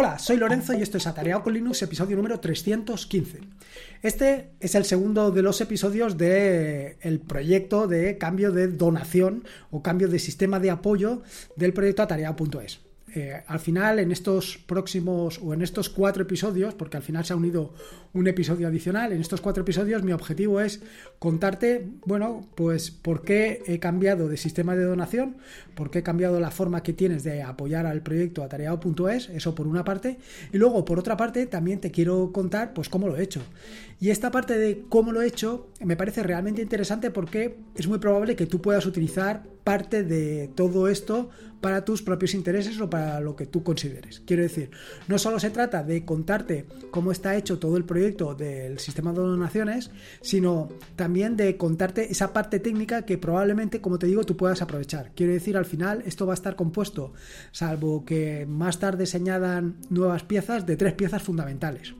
Hola, soy Lorenzo y esto es Atareado con Linux, episodio número 315. Este es el segundo de los episodios del proyecto de cambio de donación o cambio de sistema de apoyo del proyecto atareado.es. Al final, en estos próximos o en estos cuatro episodios, porque al final se ha unido un episodio adicional, en estos cuatro episodios mi objetivo es contarte, bueno, pues por qué he cambiado de sistema de donación, por qué he cambiado la forma que tienes de apoyar al proyecto atareado.es, eso por una parte, y luego por otra parte también te quiero contar pues cómo lo he hecho. Y esta parte de cómo lo he hecho me parece realmente interesante porque es muy probable que tú puedas utilizar parte de todo esto para tus propios intereses o para lo que tú consideres. Quiero decir, no solo se trata de contarte cómo está hecho todo el proyecto del sistema de donaciones, sino también de contarte esa parte técnica que probablemente, como te digo, tú puedas aprovechar. Quiero decir, al final esto va a estar compuesto, salvo que más tarde se añadan nuevas piezas, de tres piezas fundamentales.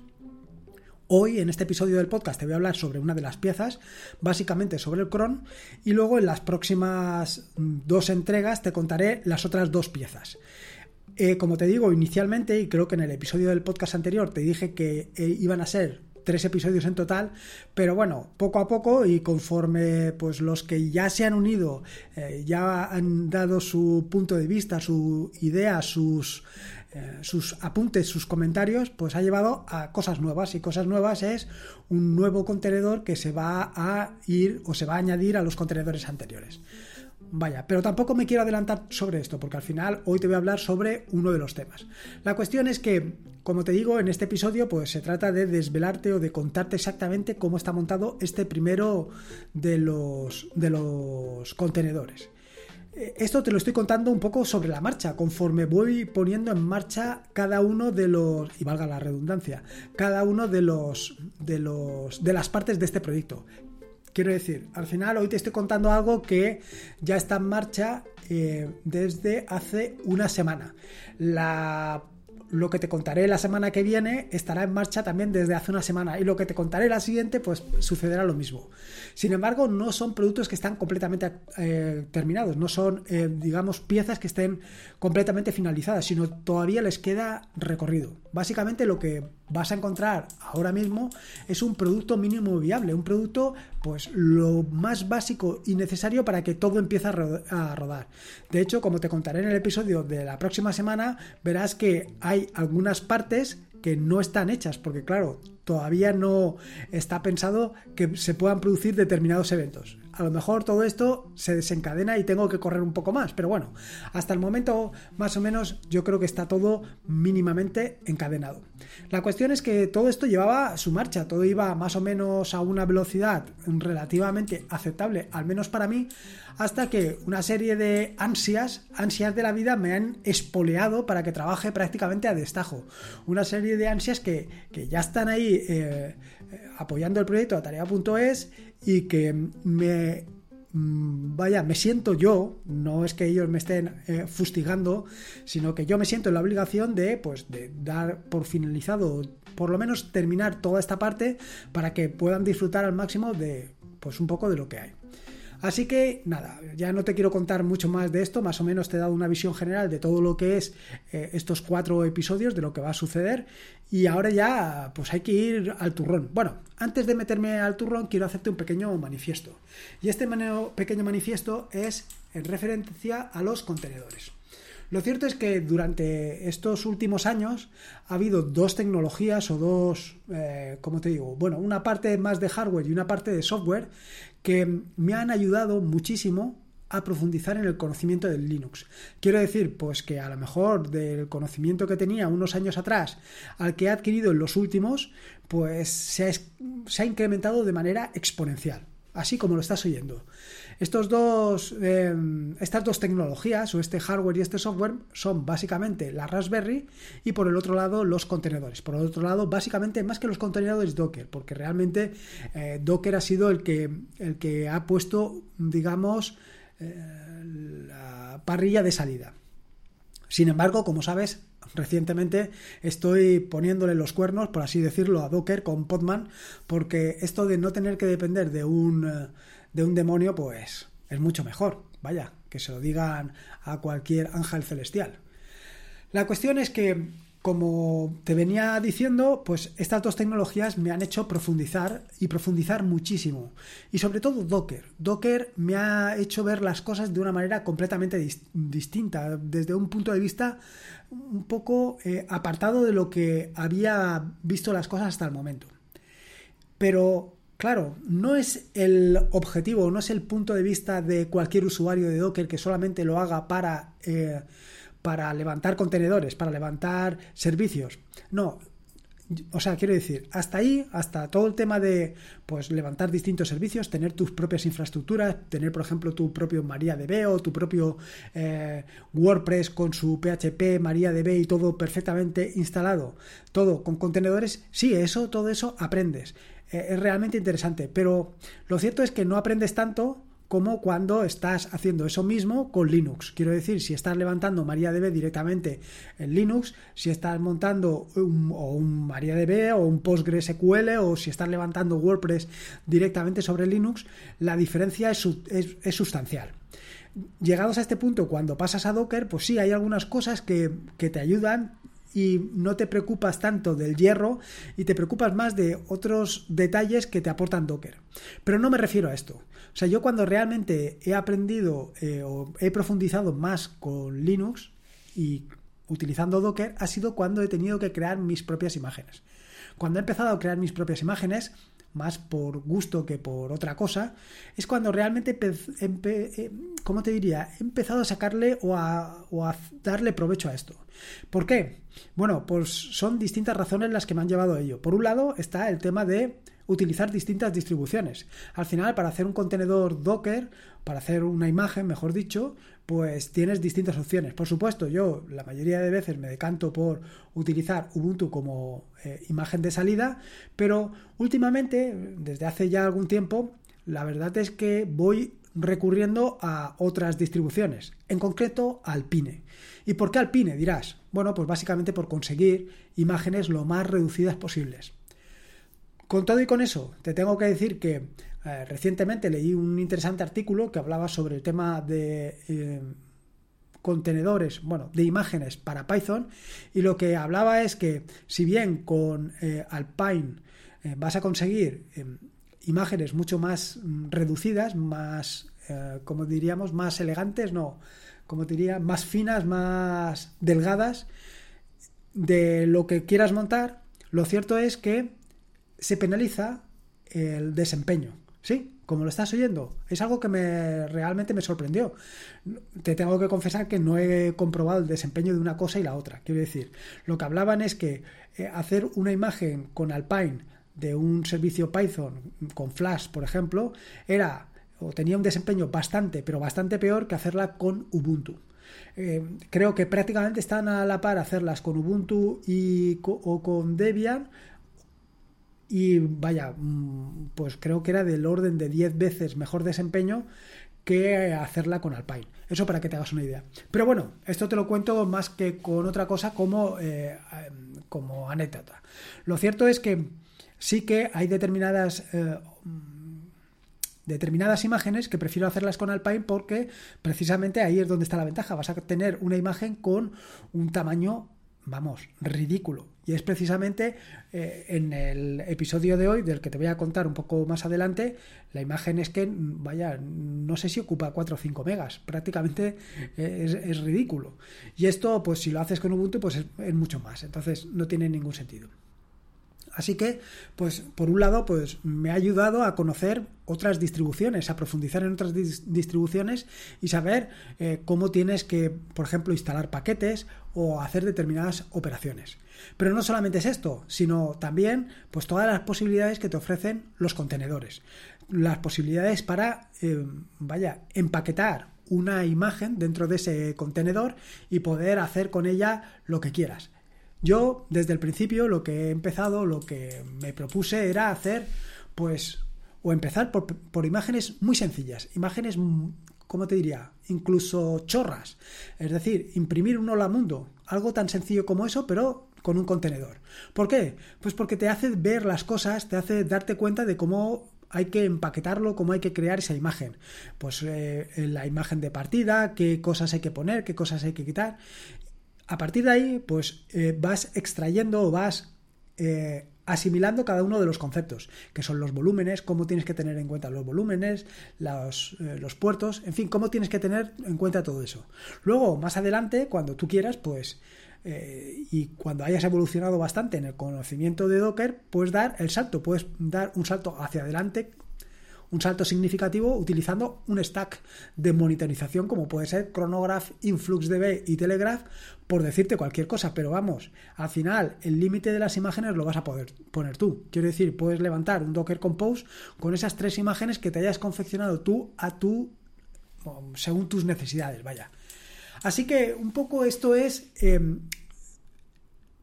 Hoy en este episodio del podcast te voy a hablar sobre una de las piezas, básicamente sobre el cron, y luego en las próximas mm, dos entregas te contaré las otras dos piezas. Eh, como te digo inicialmente, y creo que en el episodio del podcast anterior te dije que eh, iban a ser tres episodios en total, pero bueno, poco a poco y conforme pues los que ya se han unido, eh, ya han dado su punto de vista, su idea, sus eh, sus apuntes, sus comentarios, pues ha llevado a cosas nuevas. Y cosas nuevas es un nuevo contenedor que se va a ir o se va a añadir a los contenedores anteriores. Vaya, pero tampoco me quiero adelantar sobre esto, porque al final hoy te voy a hablar sobre uno de los temas. La cuestión es que, como te digo, en este episodio, pues se trata de desvelarte o de contarte exactamente cómo está montado este primero de los, de los contenedores. Esto te lo estoy contando un poco sobre la marcha, conforme voy poniendo en marcha cada uno de los, y valga la redundancia, cada uno de los, de los, de las partes de este proyecto. Quiero decir, al final hoy te estoy contando algo que ya está en marcha eh, desde hace una semana. La lo que te contaré la semana que viene estará en marcha también desde hace una semana y lo que te contaré la siguiente pues sucederá lo mismo. Sin embargo, no son productos que están completamente eh, terminados, no son, eh, digamos, piezas que estén completamente finalizadas, sino todavía les queda recorrido. Básicamente lo que vas a encontrar ahora mismo es un producto mínimo viable, un producto pues lo más básico y necesario para que todo empiece a rodar. De hecho, como te contaré en el episodio de la próxima semana, verás que hay algunas partes que no están hechas, porque claro, todavía no está pensado que se puedan producir determinados eventos a lo mejor todo esto se desencadena y tengo que correr un poco más. Pero bueno, hasta el momento más o menos yo creo que está todo mínimamente encadenado. La cuestión es que todo esto llevaba su marcha, todo iba más o menos a una velocidad relativamente aceptable, al menos para mí, hasta que una serie de ansias, ansias de la vida me han espoleado para que trabaje prácticamente a destajo. Una serie de ansias que, ya están ahí eh, eh, apoyando el proyecto a tarea.es y que me mm, vaya, me siento yo, no es que ellos me estén eh, fustigando, sino que yo me siento en la obligación de, pues, de dar por finalizado, por lo menos terminar toda esta parte para que puedan disfrutar al máximo de, pues, un poco de lo que hay. Así que nada, ya no te quiero contar mucho más de esto, más o menos te he dado una visión general de todo lo que es eh, estos cuatro episodios, de lo que va a suceder y ahora ya pues hay que ir al turrón. Bueno, antes de meterme al turrón quiero hacerte un pequeño manifiesto y este pequeño manifiesto es en referencia a los contenedores. Lo cierto es que durante estos últimos años ha habido dos tecnologías o dos, eh, ¿cómo te digo? Bueno, una parte más de hardware y una parte de software que me han ayudado muchísimo a profundizar en el conocimiento del Linux. Quiero decir, pues que a lo mejor del conocimiento que tenía unos años atrás al que he adquirido en los últimos, pues se ha incrementado de manera exponencial así como lo estás oyendo. Estos dos, em, estas dos tecnologías, o este hardware y este software, son básicamente la Raspberry y por el otro lado los contenedores. Por el otro lado, básicamente más que los contenedores Docker, porque realmente eh, Docker ha sido el que, el que ha puesto, digamos, eh, la parrilla de salida. Sin embargo, como sabes, recientemente estoy poniéndole los cuernos, por así decirlo, a Docker con Podman, porque esto de no tener que depender de un, eh, de un demonio, pues es mucho mejor. Vaya, que se lo digan a cualquier ángel celestial. La cuestión es que como te venía diciendo, pues estas dos tecnologías me han hecho profundizar y profundizar muchísimo. Y sobre todo Docker. Docker me ha hecho ver las cosas de una manera completamente distinta, desde un punto de vista un poco eh, apartado de lo que había visto las cosas hasta el momento. Pero Claro, no es el objetivo, no es el punto de vista de cualquier usuario de Docker que solamente lo haga para eh, para levantar contenedores, para levantar servicios. No, o sea, quiero decir, hasta ahí, hasta todo el tema de pues levantar distintos servicios, tener tus propias infraestructuras, tener, por ejemplo, tu propio MariaDB o tu propio eh, WordPress con su PHP, MariaDB y todo perfectamente instalado, todo con contenedores, sí, eso, todo eso aprendes. Eh, es realmente interesante, pero lo cierto es que no aprendes tanto como cuando estás haciendo eso mismo con Linux. Quiero decir, si estás levantando MariaDB directamente en Linux, si estás montando un, o un MariaDB o un PostgreSQL o si estás levantando WordPress directamente sobre Linux, la diferencia es, es, sustancial. Llegados a este punto, cuando pasas a Docker, pues sí, hay algunas cosas que, que te ayudan y no te preocupas tanto del hierro y te preocupas más de otros detalles que te aportan Docker. Pero no me refiero a esto. O sea, yo cuando realmente he aprendido eh, o he profundizado más con Linux y utilizando Docker ha sido cuando he tenido que crear mis propias imágenes. Cuando he empezado a crear mis propias imágenes, más por gusto que por otra cosa, es cuando realmente, eh, ¿cómo te diría? He empezado a sacarle o a, o a darle provecho a esto. ¿Por qué? Bueno, pues son distintas razones las que me han llevado a ello. Por un lado está el tema de utilizar distintas distribuciones. Al final, para hacer un contenedor Docker, para hacer una imagen, mejor dicho, pues tienes distintas opciones. Por supuesto, yo la mayoría de veces me decanto por utilizar Ubuntu como eh, imagen de salida, pero últimamente, desde hace ya algún tiempo, la verdad es que voy recurriendo a otras distribuciones, en concreto Alpine. ¿Y por qué Alpine? Dirás. Bueno, pues básicamente por conseguir imágenes lo más reducidas posibles. Con todo y con eso, te tengo que decir que eh, recientemente leí un interesante artículo que hablaba sobre el tema de eh, contenedores, bueno, de imágenes para Python y lo que hablaba es que si bien con eh, Alpine vas a conseguir imágenes mucho más mm, reducidas, más, como diríamos, más elegantes, no, como diría, más finas, más delgadas de lo que quieras montar, lo cierto es que se penaliza el desempeño. ¿Sí? Como lo estás oyendo, es algo que me realmente me sorprendió. Te tengo que confesar que no he comprobado el desempeño de una cosa y la otra. Quiero decir, lo que hablaban es que eh, hacer una imagen con Alpine de un servicio Python con Flash, por ejemplo, era o tenía un desempeño bastante, pero bastante peor que hacerla con Ubuntu. Eh, creo que prácticamente están a la par hacerlas con Ubuntu y, o con Debian. Y vaya, mm, pues creo que era del orden de 10 veces mejor desempeño que hacerla con Alpine. Eso para que te hagas una idea. Pero bueno, esto te lo cuento más que con otra cosa como, eh, como anécdota. Lo cierto es que sí que hay determinadas eh, determinadas imágenes que prefiero hacerlas con Alpine porque precisamente ahí es donde está la ventaja. Vas a tener una imagen con un tamaño, vamos, ridículo. Y es precisamente eh, en el episodio de hoy, del que te voy a contar un poco más adelante, la imagen es que, vaya, no sé si ocupa 4 o 5 megas, prácticamente eh, es, ridículo. Y esto, pues si lo haces con Ubuntu, pues es mucho más. Entonces no tiene ningún sentido. Así que, pues, por un lado, pues me ha ayudado a conocer otras distribuciones, a profundizar en otras distribuciones y saber eh, cómo tienes que, por ejemplo, instalar paquetes o hacer determinadas operaciones. Pero no solamente es esto, sino también, pues, todas las posibilidades que te ofrecen los contenedores. Las posibilidades para, eh, vaya, empaquetar una imagen dentro de ese contenedor y poder hacer con ella lo que quieras. Yo, desde el principio, lo que he empezado, lo que me propuse era hacer, pues, o empezar por, imágenes muy sencillas, imágenes, ¿cómo te diría? Incluso chorras. Es decir, imprimir un hola mundo, algo tan sencillo como eso, pero con un contenedor. ¿Por qué? Pues porque te hace ver las cosas, te hace darte cuenta de cómo hay que empaquetarlo, cómo hay que crear esa imagen. Pues eh, la imagen de partida, qué cosas hay que poner, qué cosas hay que quitar A partir de ahí, pues eh, vas extrayendo o vas eh, asimilando cada uno de los conceptos, que son los volúmenes, cómo tienes que tener en cuenta los volúmenes, los, eh, los, puertos, en fin, cómo tienes que tener en cuenta todo eso. Luego, más adelante, cuando tú quieras, pues, y cuando hayas evolucionado bastante en el conocimiento de Docker, puedes dar el salto, puedes dar un salto hacia adelante un salto significativo utilizando un stack de monitorización como puede ser Chronograph, InfluxDB y Telegraph, por decirte cualquier cosa, pero vamos, al final el límite de las imágenes lo vas a poder poner tú. Quiero decir, puedes levantar un Docker Compose con esas tres imágenes que te hayas confeccionado tú a tu según tus necesidades, vaya. Así que un poco esto es em,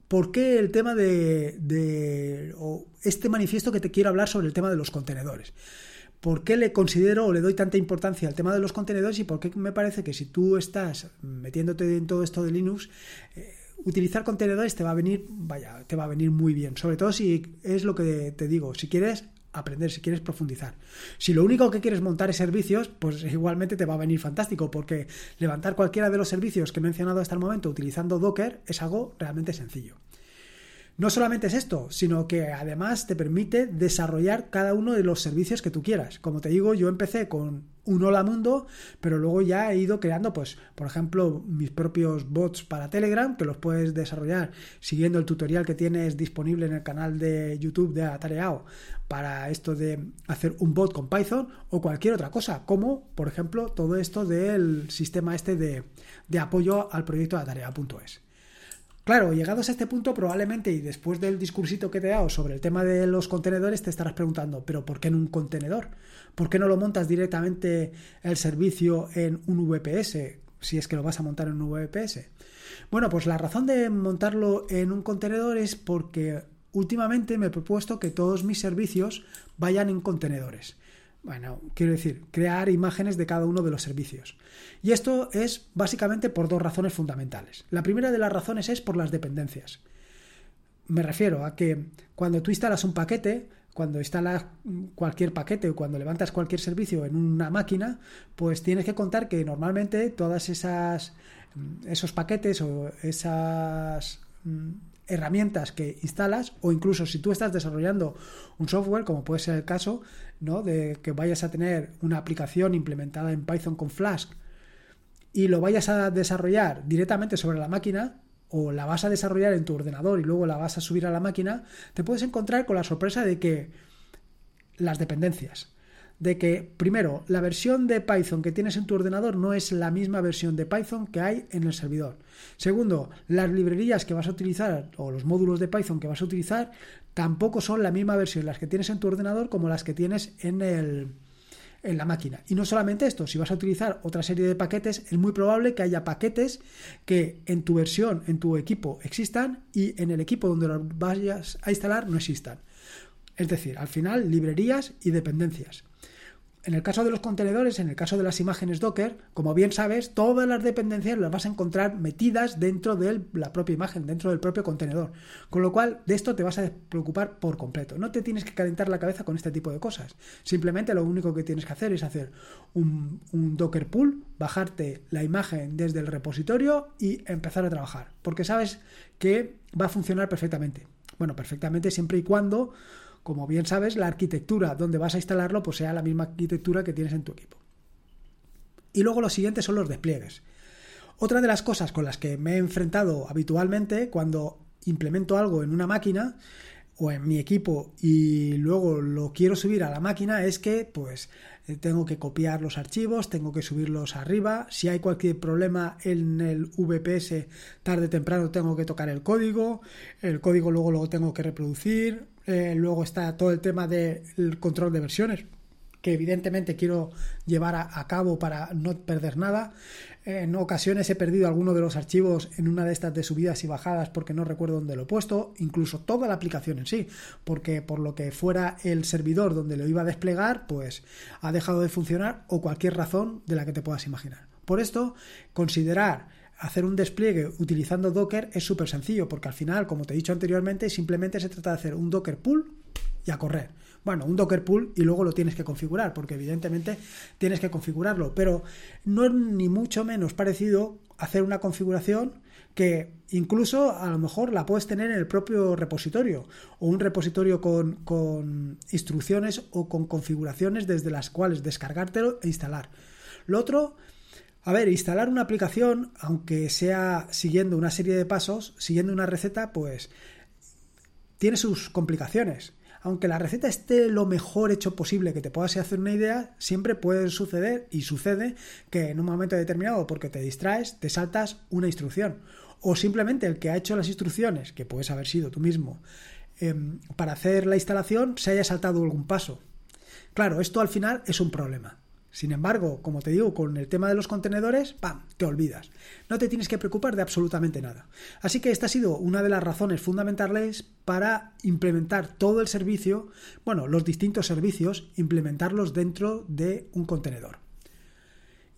por qué el tema de, de o este manifiesto que te quiero hablar sobre el tema de los contenedores por qué le considero o le doy tanta importancia al tema de los contenedores y por qué me parece que si tú estás metiéndote en todo esto de Linux, eh, utilizar contenedores te va a venir, vaya, te va a venir muy bien. Sobre todo si es lo que te digo, si quieres aprender, si quieres profundizar. Si lo único que quieres montar es servicios, pues igualmente te va a venir fantástico, porque levantar cualquiera de los servicios que he mencionado hasta el momento utilizando Docker es algo realmente sencillo. No solamente es esto, sino que además te permite desarrollar cada uno de los servicios que tú quieras. Como te digo, yo empecé con un hola mundo, pero luego ya he ido creando, pues, por ejemplo, mis propios bots para Telegram, que los puedes desarrollar siguiendo el tutorial que tienes disponible en el canal de YouTube de Atareao para esto de hacer un bot con Python o cualquier otra cosa, como, por ejemplo, todo esto del sistema este de, de apoyo al proyecto de Atareao.es. Claro, llegados a este punto, probablemente y después del discursito que te he dado sobre el tema de los contenedores, te estarás preguntando, ¿pero por qué en un contenedor? ¿Por qué no lo montas directamente el servicio en un VPS? Si es que lo vas a montar en un VPS. Bueno, pues la razón de montarlo en un contenedor es porque últimamente me he propuesto que todos mis servicios vayan en contenedores. Bueno, quiero decir, crear imágenes de cada uno de los servicios. Y esto es básicamente por dos razones fundamentales. La primera de las razones es por las dependencias. Me refiero a que cuando tú instalas un paquete, cuando instalas cualquier paquete o cuando levantas cualquier servicio en una máquina, pues tienes que contar que normalmente todas esas esos paquetes o esas mm, herramientas que instalas o incluso si tú estás desarrollando un software, como puede ser el caso, ¿no? de que vayas a tener una aplicación implementada en Python con Flask y lo vayas a desarrollar directamente sobre la máquina o la vas a desarrollar en tu ordenador y luego la vas a subir a la máquina, te puedes encontrar con la sorpresa de que las dependencias, de que, primero, la versión de Python que tienes en tu ordenador no es la misma versión de Python que hay en el servidor. Segundo, las librerías que vas a utilizar o los módulos de Python que vas a utilizar tampoco son la misma versión las que tienes en tu ordenador como las que tienes en el en la máquina. Y no solamente esto, si vas a utilizar otra serie de paquetes, es muy probable que haya paquetes que en tu versión, en tu equipo existan y en el equipo donde los vayas a instalar no existan. Es decir, al final, librerías y dependencias. En el caso de los contenedores, en el caso de las imágenes Docker, como bien sabes, todas las dependencias las vas a encontrar metidas dentro de la propia imagen, dentro del propio contenedor. Con lo cual, de esto te vas a preocupar por completo. No te tienes que calentar la cabeza con este tipo de cosas. Simplemente lo único que tienes que hacer es hacer un, Docker pool, bajarte la imagen desde el repositorio y empezar a trabajar. Porque sabes que va a funcionar perfectamente. Bueno, perfectamente siempre y cuando como bien sabes, la arquitectura donde vas a instalarlo pues sea la misma arquitectura que tienes en tu equipo. Y luego los siguientes son los despliegues. Otra de las cosas con las que me he enfrentado habitualmente cuando implemento algo en una máquina o en mi equipo y luego lo quiero subir a la máquina es que pues eh, tengo que copiar los archivos, tengo que subirlos arriba, si hay cualquier problema en el VPS tarde o temprano tengo que tocar el código, el código luego lo tengo que reproducir, eh, luego está todo el tema del control de versiones, que evidentemente quiero llevar a, cabo para no perder nada. En ocasiones he perdido alguno de los archivos en una de estas de subidas y bajadas porque no recuerdo dónde lo he puesto, incluso toda la aplicación en sí, porque por lo que fuera el servidor donde lo iba a desplegar, pues ha dejado de funcionar o cualquier razón de la que te puedas imaginar. Por esto, considerar hacer un despliegue utilizando Docker es súper sencillo, porque al final, como te he dicho anteriormente, simplemente se trata de hacer un Docker pool y a correr. Bueno, un Docker pool y luego lo tienes que configurar, porque evidentemente tienes que configurarlo, pero no es ni mucho menos parecido hacer una configuración que incluso a lo mejor la puedes tener en el propio repositorio o un repositorio con, con instrucciones o con configuraciones desde las cuales descargártelo e instalar. Lo otro, a ver, instalar una aplicación, aunque sea siguiendo una serie de pasos, siguiendo una receta, pues tiene sus complicaciones. Aunque la receta esté lo mejor hecho posible que te puedas hacer una idea, siempre puede suceder y sucede que en un momento determinado, porque te distraes, te saltas una instrucción. O simplemente el que ha hecho las instrucciones, que puedes haber sido tú mismo, em, para hacer la instalación, se haya saltado algún paso. Claro, esto al final es un problema. Sin embargo, como te digo, con el tema de los contenedores, ¡pam!, te olvidas. No te tienes que preocupar de absolutamente nada. Así que esta ha sido una de las razones fundamentales para implementar todo el servicio, bueno, los distintos servicios, implementarlos dentro de un contenedor.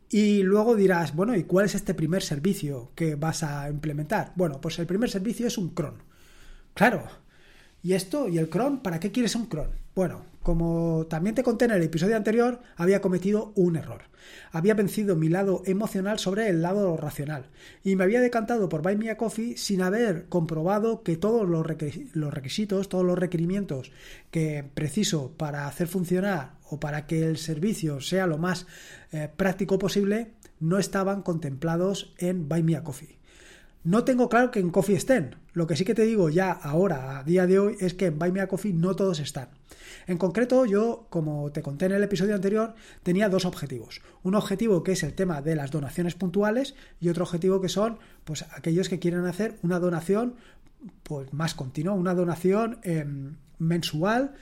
Y luego dirás, bueno, ¿y cuál es este primer servicio que vas a implementar? Bueno, pues el primer servicio es un cron. Claro. ¿Y esto? ¿Y el cron? ¿Para qué quieres un cron? Bueno, como también te conté en el episodio anterior, había cometido un error. Había vencido mi lado emocional sobre el lado racional y me había decantado por Buy Coffee sin haber comprobado que todos los requisitos, todos los requerimientos que preciso para hacer funcionar o para que el servicio sea lo más eh, práctico posible no estaban contemplados en Buy Coffee. No tengo claro que en Coffee estén. Lo que sí que te digo ya ahora, a día de hoy, es que en Buy Me a Coffee no todos están. En concreto, yo, como te conté en el episodio anterior, tenía dos objetivos. Un objetivo que es el tema de las donaciones puntuales y otro objetivo que son pues aquellos que quieren hacer una donación pues más continua, una donación em, mensual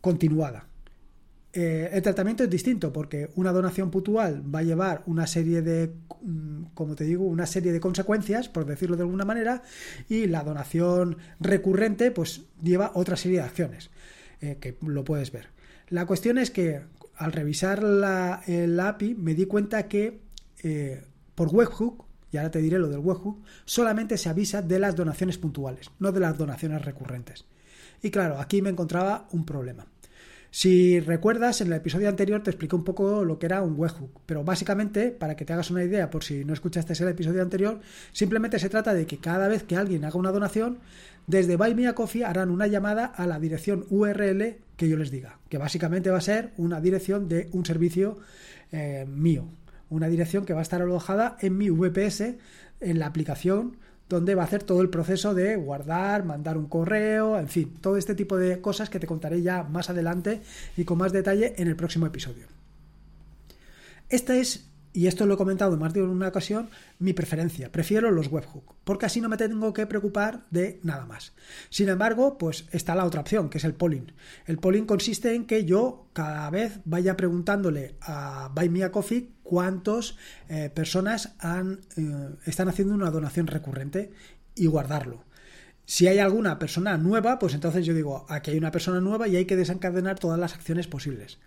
continuada. Eh, el tratamiento es distinto porque una donación puntual va a llevar una serie de, mm, como te digo, una serie de consecuencias, por decirlo de alguna manera, y la donación recurrente pues lleva otra serie de acciones. Eh, que lo puedes ver. La cuestión es que al revisar la, API me di cuenta que eh, por webhook, y ahora te diré lo del webhook, solamente se avisa de las donaciones puntuales, no de las donaciones recurrentes. Y claro, aquí me encontraba un problema. Si recuerdas, en el episodio anterior te expliqué un poco lo que era un webhook, pero básicamente, para que te hagas una idea, por si no escuchaste el episodio anterior, simplemente se trata de que cada vez que alguien haga una donación, desde Buy Me a Coffee harán una llamada a la dirección URL que yo les diga, que básicamente va a ser una dirección de un servicio eh, mío, una dirección que va a estar alojada en mi VPS, en la aplicación donde va a hacer todo el proceso de guardar, mandar un correo, en fin, todo este tipo de cosas que te contaré ya más adelante y con más detalle en el próximo episodio. Esta es y esto lo he comentado en más de una ocasión, mi preferencia. Prefiero los webhook, porque así no me tengo que preocupar de nada más. Sin embargo, pues está la otra opción, que es el polling. El polling consiste en que yo cada vez vaya preguntándole a Buy Me a Coffee cuántas eh, personas eh, están haciendo una donación recurrente y guardarlo. Si hay alguna persona nueva, pues entonces yo digo, aquí hay una persona nueva y hay que desencadenar todas las acciones posibles.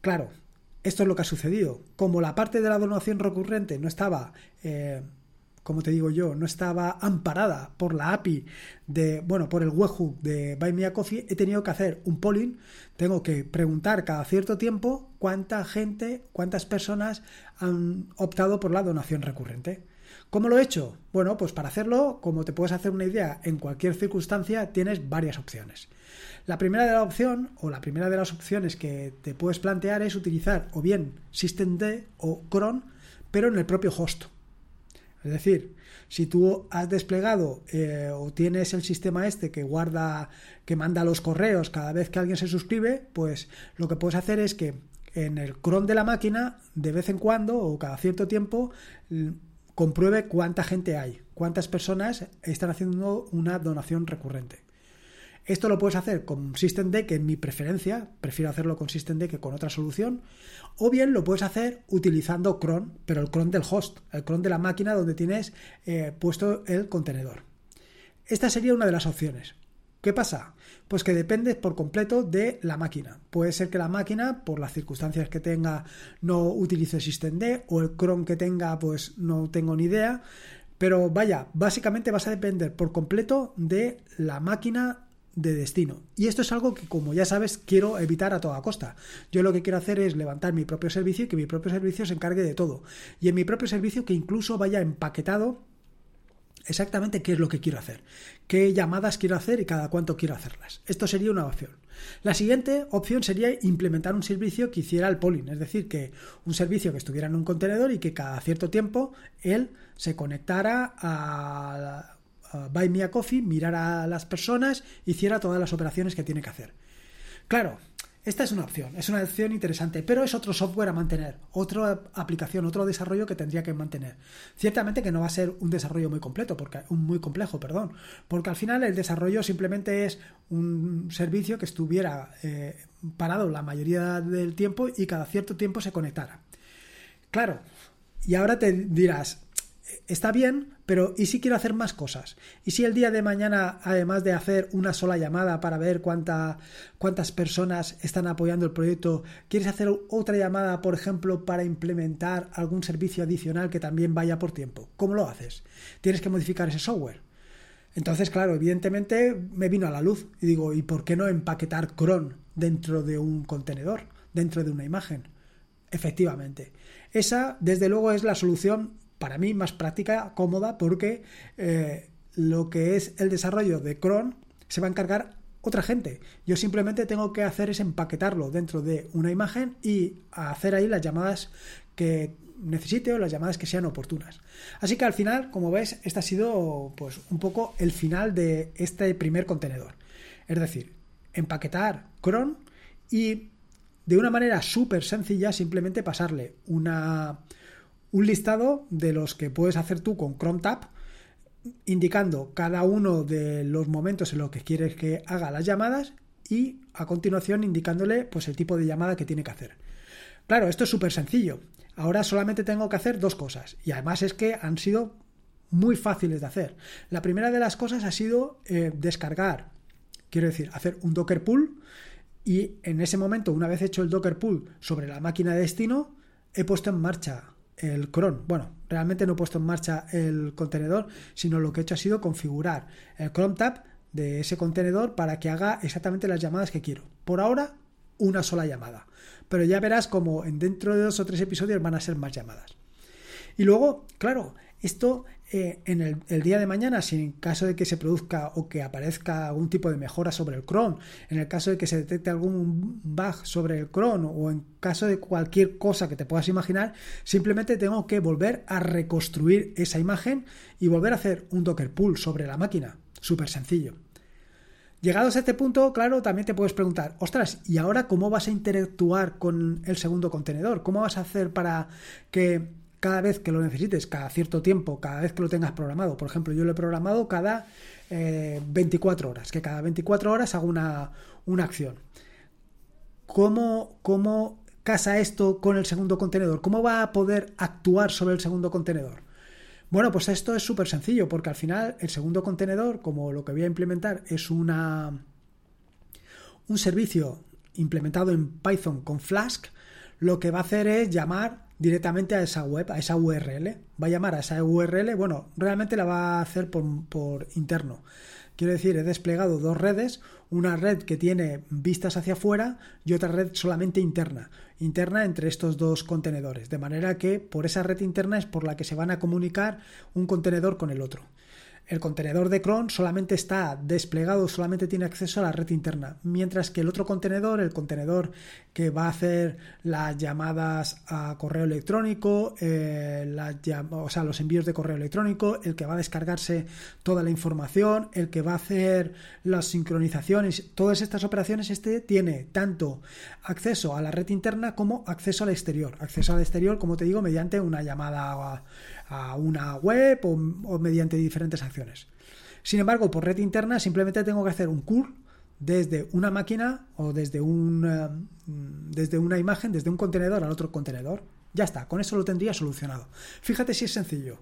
Claro, esto es lo que ha sucedido. Como la parte de la donación recurrente no estaba, eh, como te digo yo, no estaba amparada por la API de, bueno, por el webhook de Buy Me a Coffee, he tenido que hacer un polling. Tengo que preguntar cada cierto tiempo cuánta gente, cuántas personas han optado por la donación recurrente. ¿Cómo lo he hecho? Bueno, pues para hacerlo, como te puedes hacer una idea, en cualquier circunstancia tienes varias opciones. La primera de la opción, o la primera de las opciones que te puedes plantear es utilizar o bien systemd o cron, pero en el propio host. Es decir, si tú has desplegado eh, o tienes el sistema este que guarda, que manda los correos cada vez que alguien se suscribe, pues lo que puedes hacer es que en el cron de la máquina, de vez en cuando o cada cierto tiempo, compruebe cuánta gente hay, cuántas personas están haciendo una donación recurrente. Esto lo puedes hacer con SystemD, que en mi preferencia, prefiero hacerlo con SystemD que con otra solución, o bien lo puedes hacer utilizando cron, pero el cron del host, el cron de la máquina donde tienes eh, puesto el contenedor. Esta sería una de las opciones. ¿Qué pasa? Pues que depende por completo de la máquina. Puede ser que la máquina, por las circunstancias que tenga, no utilice SystemD o el cron que tenga, pues no tengo ni idea. Pero vaya, básicamente vas a depender por completo de la máquina de destino. Y esto es algo que, como ya sabes, quiero evitar a toda costa. Yo lo que quiero hacer es levantar mi propio servicio y que mi propio servicio se encargue de todo. Y en mi propio servicio que incluso vaya empaquetado exactamente qué es lo que quiero hacer, qué llamadas quiero hacer y cada cuánto quiero hacerlas. Esto sería una opción. La siguiente opción sería implementar un servicio que hiciera el polling, es decir, que un servicio que estuviera en un contenedor y que cada cierto tiempo él se conectara a, Buy Me a Coffee, mirara a las personas, hiciera todas las operaciones que tiene que hacer. Claro, esta es una opción, es una opción interesante, pero es otro software a mantener, otra aplicación, otro desarrollo que tendría que mantener. Ciertamente que no va a ser un desarrollo muy completo, porque muy complejo, perdón, porque al final el desarrollo simplemente es un servicio que estuviera eh, parado la mayoría del tiempo y cada cierto tiempo se conectara. Claro, y ahora te dirás, está bien, pero ¿y si quiero hacer más cosas? ¿Y si el día de mañana, además de hacer una sola llamada para ver cuánta, cuántas personas están apoyando el proyecto, quieres hacer otra llamada, por ejemplo, para implementar algún servicio adicional que también vaya por tiempo? ¿Cómo lo haces? Tienes que modificar ese software. Entonces, claro, evidentemente me vino a la luz y digo, ¿y por qué no empaquetar cron dentro de un contenedor, dentro de una imagen? Efectivamente. Esa, desde luego, es la solución para mí más práctica, cómoda, porque eh, lo que es el desarrollo de cron se va a encargar otra gente. Yo simplemente tengo que hacer es empaquetarlo dentro de una imagen y hacer ahí las llamadas que necesite o las llamadas que sean oportunas. Así que al final, como ves, este ha sido pues un poco el final de este primer contenedor. Es decir, empaquetar cron y de una manera súper sencilla simplemente pasarle una un listado de los que puedes hacer tú con Chrome Tab, indicando cada uno de los momentos en los que quieres que haga las llamadas y a continuación indicándole pues el tipo de llamada que tiene que hacer. Claro, esto es súper sencillo. Ahora solamente tengo que hacer dos cosas y además es que han sido muy fáciles de hacer. La primera de las cosas ha sido eh, descargar, quiero decir, hacer un Docker pool y en ese momento, una vez hecho el Docker pool sobre la máquina de destino, he puesto en marcha el cron. Bueno, realmente no he puesto en marcha el contenedor, sino lo que he hecho ha sido configurar el Chrome Tab de ese contenedor para que haga exactamente las llamadas que quiero. Por ahora, una sola llamada. Pero ya verás como en dentro de dos o tres episodios van a ser más llamadas. Y luego, claro, esto eh, en el, día de mañana, si en caso de que se produzca o que aparezca algún tipo de mejora sobre el cron, en el caso de que se detecte algún bug sobre el cron o en caso de cualquier cosa que te puedas imaginar, simplemente tengo que volver a reconstruir esa imagen y volver a hacer un Docker pull sobre la máquina. Súper sencillo. Llegados a este punto, claro, también te puedes preguntar, ostras, ¿y ahora cómo vas a interactuar con el segundo contenedor? ¿Cómo vas a hacer para que cada vez que lo necesites, cada cierto tiempo, cada vez que lo tengas programado. Por ejemplo, yo lo he programado cada 24 eh, horas, que cada 24 horas hago una, acción. ¿Cómo, ¿Cómo casa esto con el segundo contenedor? ¿Cómo va a poder actuar sobre el segundo contenedor? Bueno, pues esto es súper sencillo, porque al final el segundo contenedor, como lo que voy a implementar, es una un servicio implementado en Python con Flask, lo que va a hacer es llamar directamente a esa web, a esa URL. Va a llamar a esa URL, bueno, realmente la va a hacer por, por interno. Quiero decir, he desplegado dos redes, una red que tiene vistas hacia afuera y otra red solamente interna, interna entre estos dos contenedores, de manera que por esa red interna es por la que se van a comunicar un contenedor con el otro. El contenedor de cron solamente está desplegado, solamente tiene acceso a la red interna, mientras que el otro contenedor, el contenedor que va a hacer las llamadas a correo electrónico, eh, o sea, los envíos de correo electrónico, el que va a descargarse toda la información, el que va a hacer las sincronizaciones, todas estas operaciones, este tiene tanto acceso a la red interna como acceso al exterior. Acceso al exterior, como te digo, mediante una llamada a una web o, mediante diferentes acciones. Sin embargo, por red interna simplemente tengo que hacer un curl desde una máquina o desde, un, eh, desde una imagen, desde un contenedor al otro contenedor. Ya está, con eso lo tendría solucionado. Fíjate si es sencillo.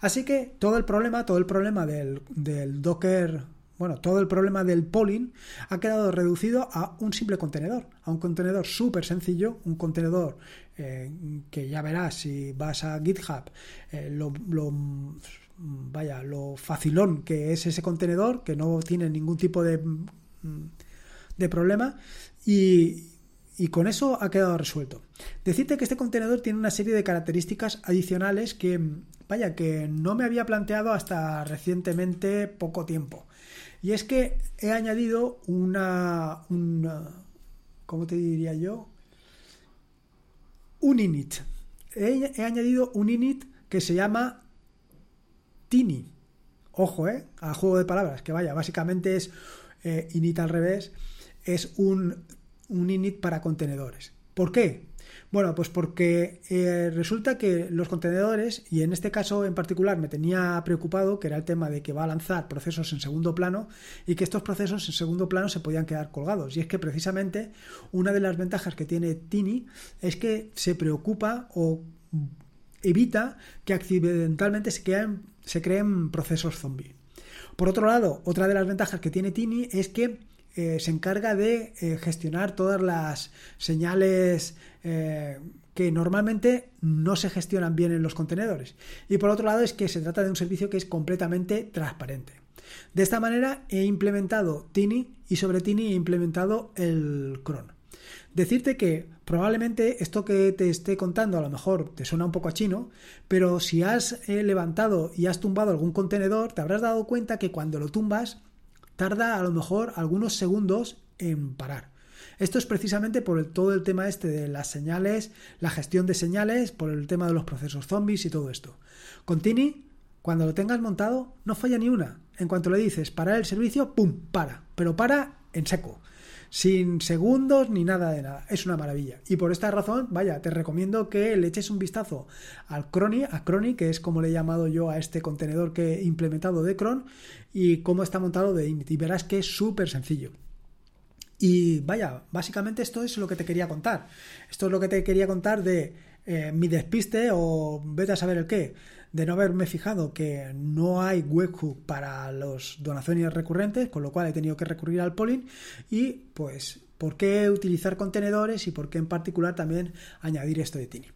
Así que todo el problema, todo el problema del, del Docker bueno, todo el problema del polling ha quedado reducido a un simple contenedor, a un contenedor súper sencillo, un contenedor eh, que ya verás si vas a GitHub, eh, lo, vaya, lo facilón que es ese contenedor, que no tiene ningún tipo de, de problema y, y con eso ha quedado resuelto. Decirte que este contenedor tiene una serie de características adicionales que vaya, que no me había planteado hasta recientemente poco tiempo. Y es que he añadido una, una ¿cómo te diría yo? Un init. He, añadido un init que se llama Tini. Ojo, ¿eh? A juego de palabras, que vaya, básicamente es eh, init al revés, es un, un init para contenedores. ¿Por qué? Bueno, pues porque eh, resulta que los contenedores, y en este caso en particular me tenía preocupado, que era el tema de que va a lanzar procesos en segundo plano y que estos procesos en segundo plano se podían quedar colgados. Y es que precisamente una de las ventajas que tiene Tini es que se preocupa o evita que accidentalmente se, se creen procesos zombie. Por otro lado, otra de las ventajas que tiene Tini es que eh, se encarga de eh, gestionar todas las señales eh, que normalmente no se gestionan bien en los contenedores. Y por otro lado es que se trata de un servicio que es completamente transparente. De esta manera he implementado Tini y sobre Tini he implementado el cron. Decirte que probablemente esto que te esté contando a lo mejor te suena un poco a chino, pero si has levantado y has tumbado algún contenedor, te habrás dado cuenta que cuando lo tumbas tarda a lo mejor algunos segundos en parar. Esto es precisamente por todo el tema este de las señales, la gestión de señales, por el tema de los procesos zombies y todo esto. Con Tini, cuando lo tengas montado, no falla ni una. En cuanto le dices parar el servicio, ¡pum! para. Pero para en seco sin segundos ni nada de nada. Es una maravilla. Y por esta razón, vaya, te recomiendo que le eches un vistazo al Crony, a Crony, que es como le he llamado yo a este contenedor que he implementado de Cron, y cómo está montado de Init. Y verás que es súper sencillo. Y vaya, básicamente esto es lo que te quería contar. Esto es lo que te quería contar de eh, mi despiste o vete a saber el qué de no haberme fijado que no hay webhook para los donaciones recurrentes, con lo cual he tenido que recurrir al polling y pues por qué utilizar contenedores y por qué en particular también añadir esto de Tini.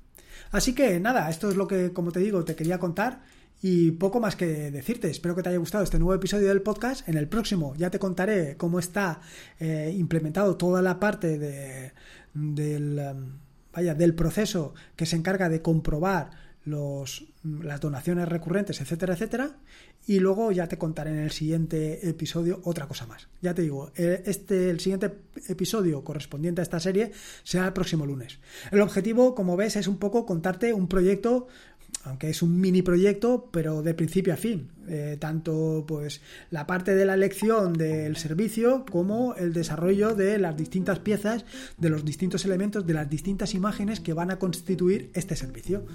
Así que nada, esto es lo que, como te digo, te quería contar y poco más que decirte. Espero que te haya gustado este nuevo episodio del podcast. En el próximo ya te contaré cómo está eh, implementado toda la parte de, del, um, vaya, del proceso que se encarga de comprobar los, las donaciones recurrentes, etcétera, etcétera. Y luego ya te contaré en el siguiente episodio otra cosa más. Ya te digo, eh, este, el siguiente episodio correspondiente a esta serie será el próximo lunes. El objetivo, como ves, es un poco contarte un proyecto aunque es un mini proyecto, pero de principio a fin. Eh, tanto pues la parte de la elección del servicio como el desarrollo de las distintas piezas, de los distintos elementos, de las distintas imágenes que van a constituir este servicio.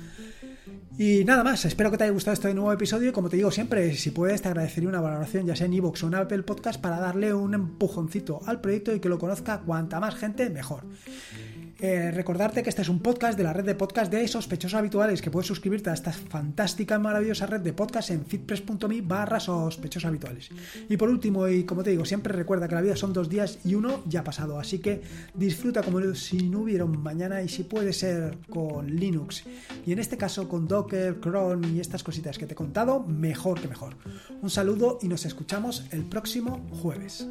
Y nada más, espero que te haya gustado este nuevo episodio. Como te digo siempre, si puedes, te agradecería una valoración, ya sea en iVoox o en Apple Podcast, para darle un empujoncito al proyecto y que lo conozca cuanta más gente, mejor. Eh, recordarte que este es un podcast de la red de podcast de sospechosos habituales, que puedes suscribirte a esta fantástica maravillosa red de podcast en fitpress.me barra habituales. Y por último, y como te digo, siempre recuerda que la vida son dos días y uno ya ha pasado, así que disfruta como si no hubiera un mañana y si puede ser con Linux y en este caso con Docker, Cron y estas cositas que te he contado, mejor que mejor. Un saludo y nos escuchamos el próximo jueves.